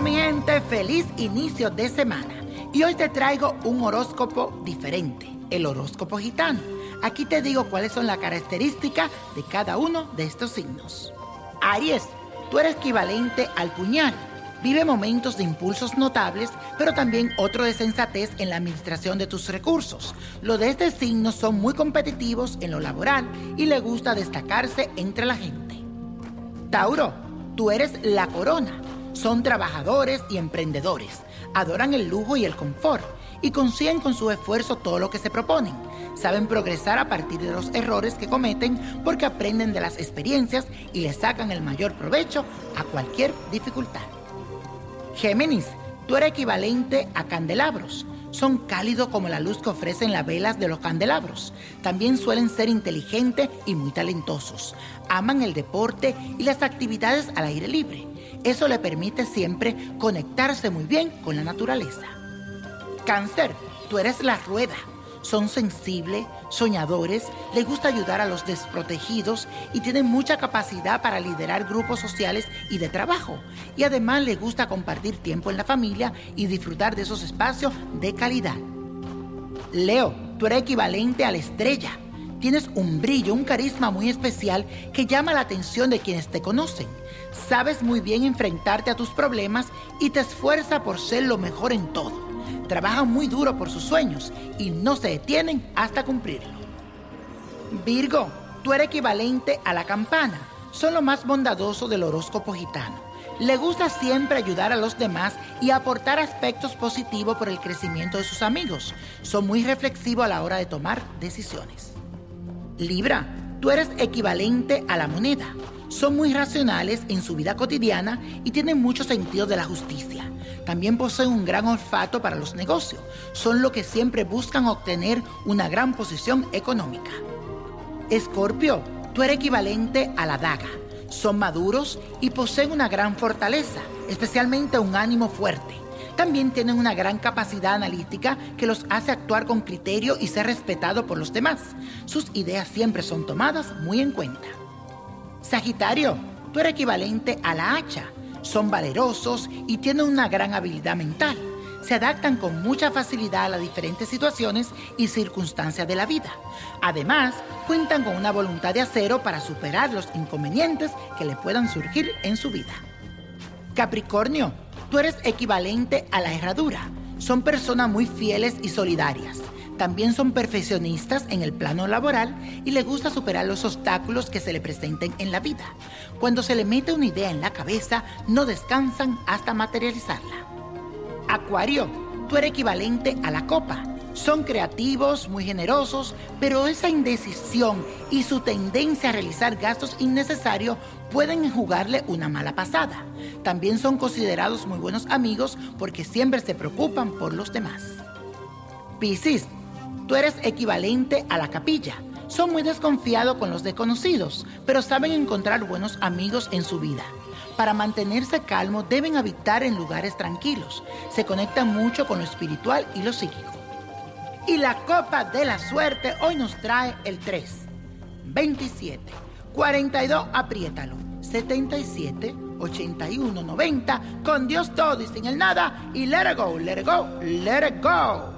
Mi gente, feliz inicio de semana. Y hoy te traigo un horóscopo diferente, el horóscopo gitano. Aquí te digo cuáles son las características de cada uno de estos signos. Aries, tú eres equivalente al puñal. Vive momentos de impulsos notables, pero también otro de sensatez en la administración de tus recursos. Los de este signo son muy competitivos en lo laboral y le gusta destacarse entre la gente. Tauro, tú eres la corona. Son trabajadores y emprendedores. Adoran el lujo y el confort y consiguen con su esfuerzo todo lo que se proponen. Saben progresar a partir de los errores que cometen porque aprenden de las experiencias y le sacan el mayor provecho a cualquier dificultad. Géminis, tú eres equivalente a candelabros. Son cálidos como la luz que ofrecen las velas de los candelabros. También suelen ser inteligentes y muy talentosos. Aman el deporte y las actividades al aire libre. Eso le permite siempre conectarse muy bien con la naturaleza. Cáncer, tú eres la rueda. Son sensibles, soñadores, les gusta ayudar a los desprotegidos y tienen mucha capacidad para liderar grupos sociales y de trabajo. Y además les gusta compartir tiempo en la familia y disfrutar de esos espacios de calidad. Leo, tú eres equivalente a la estrella. Tienes un brillo, un carisma muy especial que llama la atención de quienes te conocen. Sabes muy bien enfrentarte a tus problemas y te esfuerza por ser lo mejor en todo. Trabajan muy duro por sus sueños y no se detienen hasta cumplirlo. Virgo, tú eres equivalente a la campana. Son lo más bondadoso del horóscopo gitano. Le gusta siempre ayudar a los demás y aportar aspectos positivos por el crecimiento de sus amigos. Son muy reflexivos a la hora de tomar decisiones. Libra, tú eres equivalente a la moneda. Son muy racionales en su vida cotidiana y tienen mucho sentido de la justicia. También poseen un gran olfato para los negocios. Son los que siempre buscan obtener una gran posición económica. Escorpio, tú eres equivalente a la daga. Son maduros y poseen una gran fortaleza, especialmente un ánimo fuerte. También tienen una gran capacidad analítica que los hace actuar con criterio y ser respetado por los demás. Sus ideas siempre son tomadas muy en cuenta. Sagitario, tú eres equivalente a la hacha. Son valerosos y tienen una gran habilidad mental. Se adaptan con mucha facilidad a las diferentes situaciones y circunstancias de la vida. Además, cuentan con una voluntad de acero para superar los inconvenientes que le puedan surgir en su vida. Capricornio, tú eres equivalente a la herradura. Son personas muy fieles y solidarias. También son perfeccionistas en el plano laboral y les gusta superar los obstáculos que se le presenten en la vida. Cuando se le mete una idea en la cabeza, no descansan hasta materializarla. Acuario, tú eres equivalente a la copa. Son creativos, muy generosos, pero esa indecisión y su tendencia a realizar gastos innecesarios pueden jugarle una mala pasada. También son considerados muy buenos amigos porque siempre se preocupan por los demás. Piscis, tú eres equivalente a la capilla. Son muy desconfiados con los desconocidos, pero saben encontrar buenos amigos en su vida. Para mantenerse calmos deben habitar en lugares tranquilos. Se conectan mucho con lo espiritual y lo psíquico. Y la copa de la suerte hoy nos trae el 3, 27, 42, apriétalo, 77, 81, 90, con Dios todo y sin el nada, y let it go, let it go, let it go.